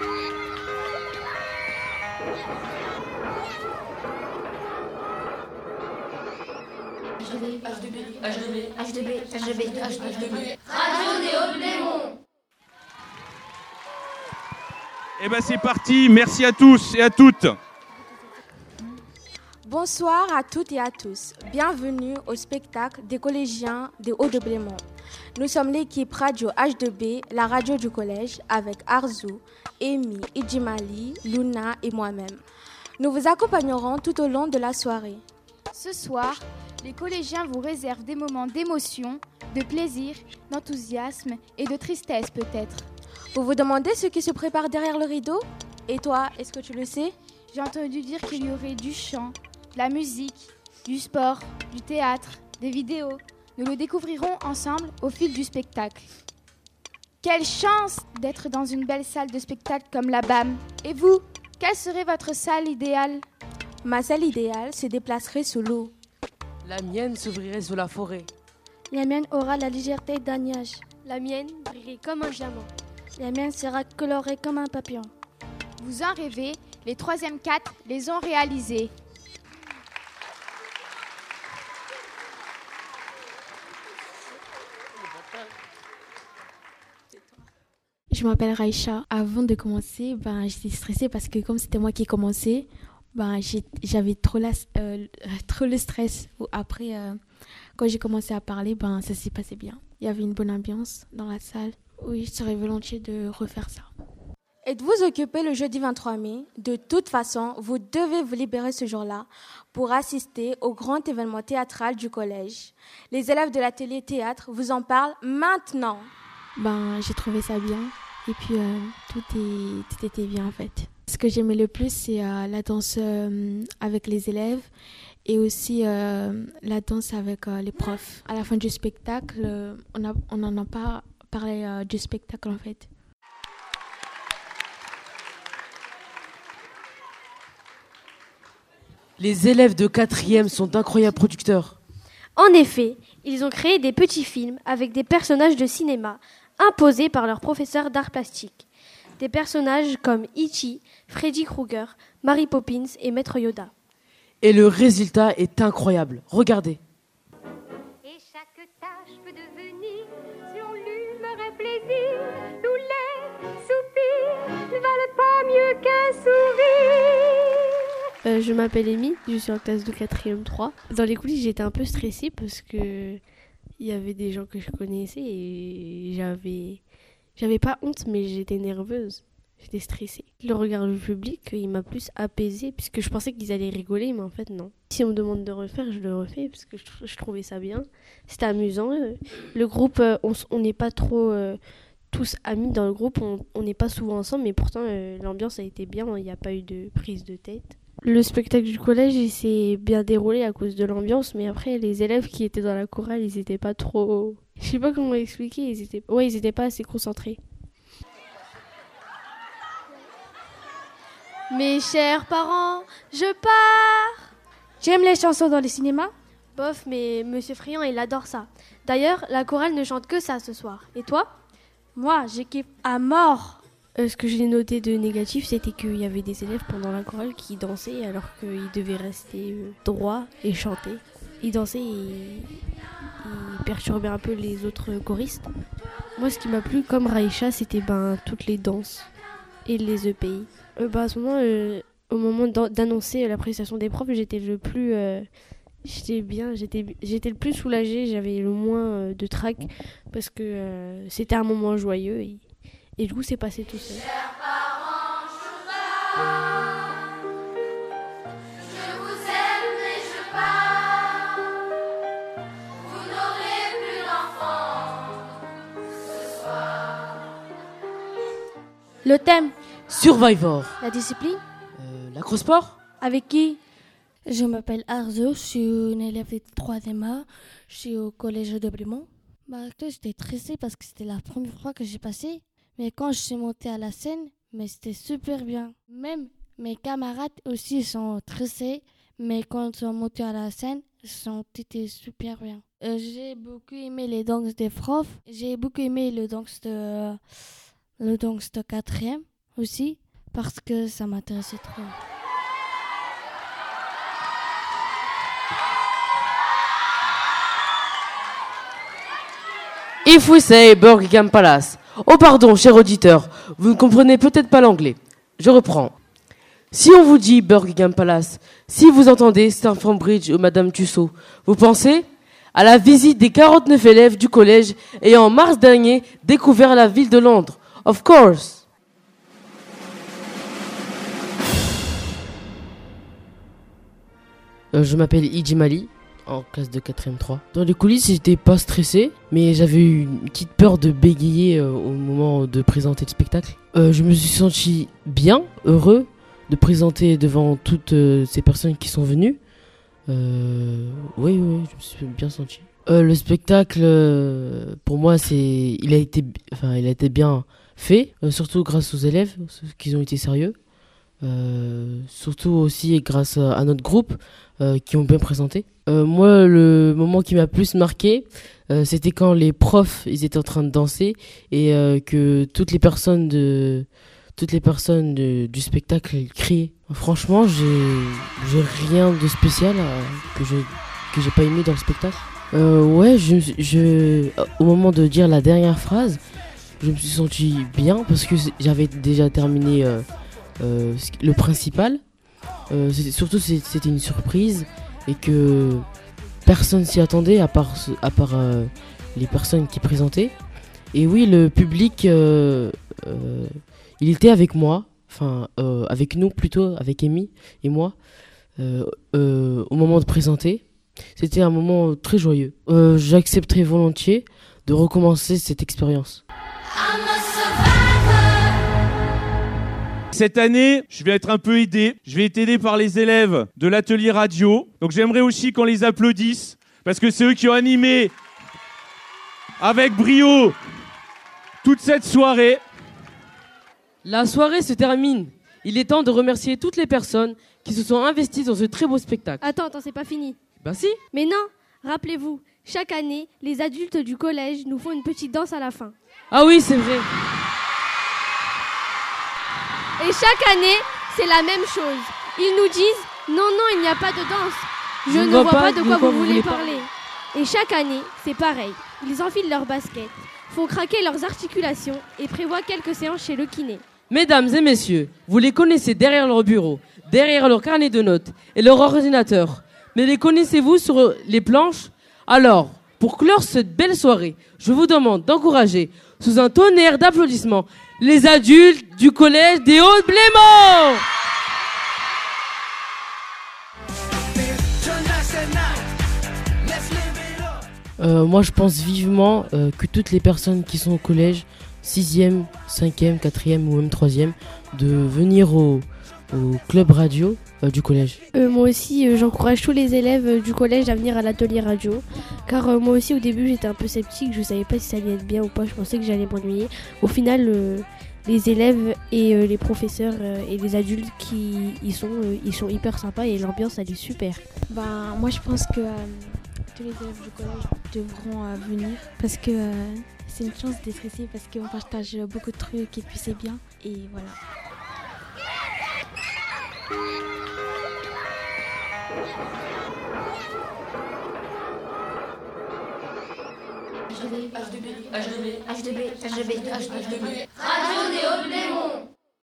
Radio Eh ben c'est parti, merci à tous et à toutes. Bonsoir à toutes et à tous. Bienvenue au spectacle des collégiens des Hauts-de-Blémont. Nous sommes l'équipe radio H2B, la radio du collège, avec Arzu, Amy, Idjimali, Luna et moi-même. Nous vous accompagnerons tout au long de la soirée. Ce soir, les collégiens vous réservent des moments d'émotion, de plaisir, d'enthousiasme et de tristesse peut-être. Vous vous demandez ce qui se prépare derrière le rideau? Et toi, est-ce que tu le sais? J'ai entendu dire qu'il y aurait du chant, de la musique, du sport, du théâtre, des vidéos. Nous le découvrirons ensemble au fil du spectacle. Quelle chance d'être dans une belle salle de spectacle comme la BAM. Et vous, quelle serait votre salle idéale? Ma salle idéale se déplacerait sous l'eau. La mienne s'ouvrirait sous la forêt. La mienne aura la légèreté d'un nuage. La mienne brillerait comme un diamant. La mienne sera colorée comme un papillon. Vous en rêvez, les troisième quatre les ont réalisés. Je m'appelle Raïcha. Avant de commencer, ben, j'étais stressée parce que comme c'était moi qui ai commencé, ben, j'avais trop, euh, trop le stress. Après, euh, quand j'ai commencé à parler, ben, ça s'est passé bien. Il y avait une bonne ambiance dans la salle. Oui, je serais volontiers de refaire ça. Êtes-vous occupé le jeudi 23 mai? De toute façon, vous devez vous libérer ce jour-là pour assister au grand événement théâtral du collège. Les élèves de l'atelier théâtre vous en parlent maintenant. Ben, j'ai trouvé ça bien. Et puis, euh, tout, est, tout était bien en fait. Ce que j'aimais le plus, c'est euh, la danse euh, avec les élèves et aussi la danse avec les profs. À la fin du spectacle, on n'en on a pas parlé du spectacle en fait. Les élèves de quatrième sont d'incroyables producteurs. En effet, ils ont créé des petits films avec des personnages de cinéma imposés par leurs professeurs d'art plastique. Des personnages comme Ichi, Freddy Krueger, Mary Poppins et Maître Yoda. Et le résultat est incroyable. Regardez. Et chaque tâche peut devenir, selon l'humeur et plaisir, tous les soupirs ne valent pas mieux qu'un sourire. Euh, je m'appelle Amy, je suis en classe de 4e 3. Dans les coulisses, j'étais un peu stressée parce que il y avait des gens que je connaissais et j'avais j'avais pas honte mais j'étais nerveuse. J'étais stressée. Le regard du public, il m'a plus apaisée puisque je pensais qu'ils allaient rigoler mais en fait non. Si on me demande de refaire, je le refais parce que je, trouvais ça bien. C'était amusant. Le groupe, euh, on n'est pas trop euh, tous amis dans le groupe, on n'est pas souvent ensemble mais pourtant euh, l'ambiance a été bien, il n'y a pas eu de prise de tête. Le spectacle du collège, il s'est bien déroulé à cause de l'ambiance, mais après, les élèves qui étaient dans la chorale, ils étaient pas trop. Je sais pas comment expliquer, ils étaient. Ouais, ils étaient pas assez concentrés. Mes chers parents, je pars J'aime les chansons dans les cinémas Bof, mais Monsieur Friand, il adore ça. D'ailleurs, la chorale ne chante que ça ce soir. Et toi? Moi, j'équipe à mort euh, ce que j'ai noté de négatif, c'était qu'il y avait des élèves pendant la chorale qui dansaient alors qu'ils devaient rester euh, droits et chanter. Ils dansaient et ils perturbaient un peu les autres choristes. Moi, ce qui m'a plu, comme Raïcha, c'était ben, toutes les danses et les EPI. Euh, ben, à ce moment, au moment d'annoncer la prestation des profs, j'étais le plus j'étais bien, j'étais, le plus soulagée, j'avais le moins de trac parce que c'était un moment joyeux. Et du coup, c'est passé tout seul. Le thème Survivor. La discipline euh, L'acrosport Avec qui? Je m'appelle Arzo, je suis une élève de 3e A, je suis au collège de Brimont. Bah, j'étais stressée parce que c'était la première fois que j'ai passé mais quand je suis montée à la scène, mais c'était super bien. Même mes camarades aussi sont stressés, mais quand ils sont montés à la scène, été super bien. Euh, j'ai beaucoup aimé les danses des profs. J'ai beaucoup aimé le danse de le danse de quatrième. aussi parce que ça m'intéressait trop. If we say Buckingham Palace. Oh pardon, cher auditeur, vous ne comprenez peut-être pas l'anglais. Je reprends. Si on vous dit Buckingham Palace, si vous entendez Stamford Bridge ou Madame Tussaud, vous pensez à la visite des 49 élèves du collège ayant en mars dernier découvert la ville de Londres. Of course. Euh, je m'appelle Iji Mali, en classe de 4ème 3. Dans les coulisses, j'étais pas stressé, mais j'avais eu une petite peur de bégayer euh, au moment de présenter le spectacle. Euh, je me suis senti bien, heureux de présenter devant toutes euh, ces personnes qui sont venues. Oui, oui, je me suis bien senti. Le spectacle, pour moi, c'est, il a été, enfin, il a été bien fait, surtout grâce aux élèves, qui ont été sérieux. Euh, surtout aussi grâce à, notre groupe euh, qui ont bien présenté. Euh, moi, le moment qui m'a plus marqué, c'était quand les profs ils étaient en train de danser et que toutes les personnes de toutes les personnes du spectacle criaient. Franchement, j'ai rien de spécial que je que j'ai pas aimé dans le spectacle. Ouais, je, je au moment de dire la dernière phrase, je me suis senti bien parce que j'avais déjà terminé le principal. Euh, surtout c'était une surprise et que personne s'y attendait à part, à part euh, les personnes qui présentaient. Et oui, le public, euh, euh, il était avec moi, enfin euh, avec nous plutôt, avec Amy et moi, euh, euh, au moment de présenter. C'était un moment très joyeux. Euh, J'accepterais volontiers de recommencer cette expérience. Cette année, je vais être un peu aidé. Je vais être aidé par les élèves de l'atelier radio. Donc j'aimerais aussi qu'on les applaudisse parce que c'est eux qui ont animé avec brio toute cette soirée. La soirée se termine. Il est temps de remercier toutes les personnes qui se sont investies dans ce très beau spectacle. Attends, attends, c'est pas fini. Ben si. Mais non, rappelez-vous, chaque année, les adultes du collège nous font une petite danse à la fin. Ah oui, c'est vrai. Et chaque année, c'est la même chose. Ils nous disent non, non, il n'y a pas de danse. Je, ne vois, pas, de quoi, vous, voulez parler. Et chaque année, c'est pareil. Ils enfilent leurs baskets, font craquer leurs articulations et prévoient quelques séances chez le kiné. Mesdames et messieurs, vous les connaissez derrière leur bureau, derrière leur carnet de notes et leur ordinateur. Mais les connaissez-vous sur les planches? Alors, pour clore cette belle soirée, je vous demande d'encourager, sous un tonnerre d'applaudissements, les adultes du collège des Hauts-de-Blémont. Euh, moi, je pense vivement euh, que toutes les personnes qui sont au collège, 6e, 5e, 4e ou même 3e, de venir au, au club radio euh, du collège. Euh, moi aussi, euh, j'encourage tous les élèves euh, du collège à venir à l'atelier radio. Car euh, moi aussi, au début, j'étais un peu sceptique. Je savais pas si ça allait être bien ou pas. Je pensais que j'allais m'ennuyer. Au final, euh, les élèves et euh, les professeurs euh, et les adultes qui y sont, euh, ils sont hyper sympas et l'ambiance, elle est super. Ben, moi, je pense que euh, tous les élèves du collège devront euh, venir parce que euh, c'est une chance d'être ici parce qu'on partage beaucoup de trucs et puis c'est bien. Et voilà. H2B, H2B, H2B, H2B, H2B, H2B. Radio Néo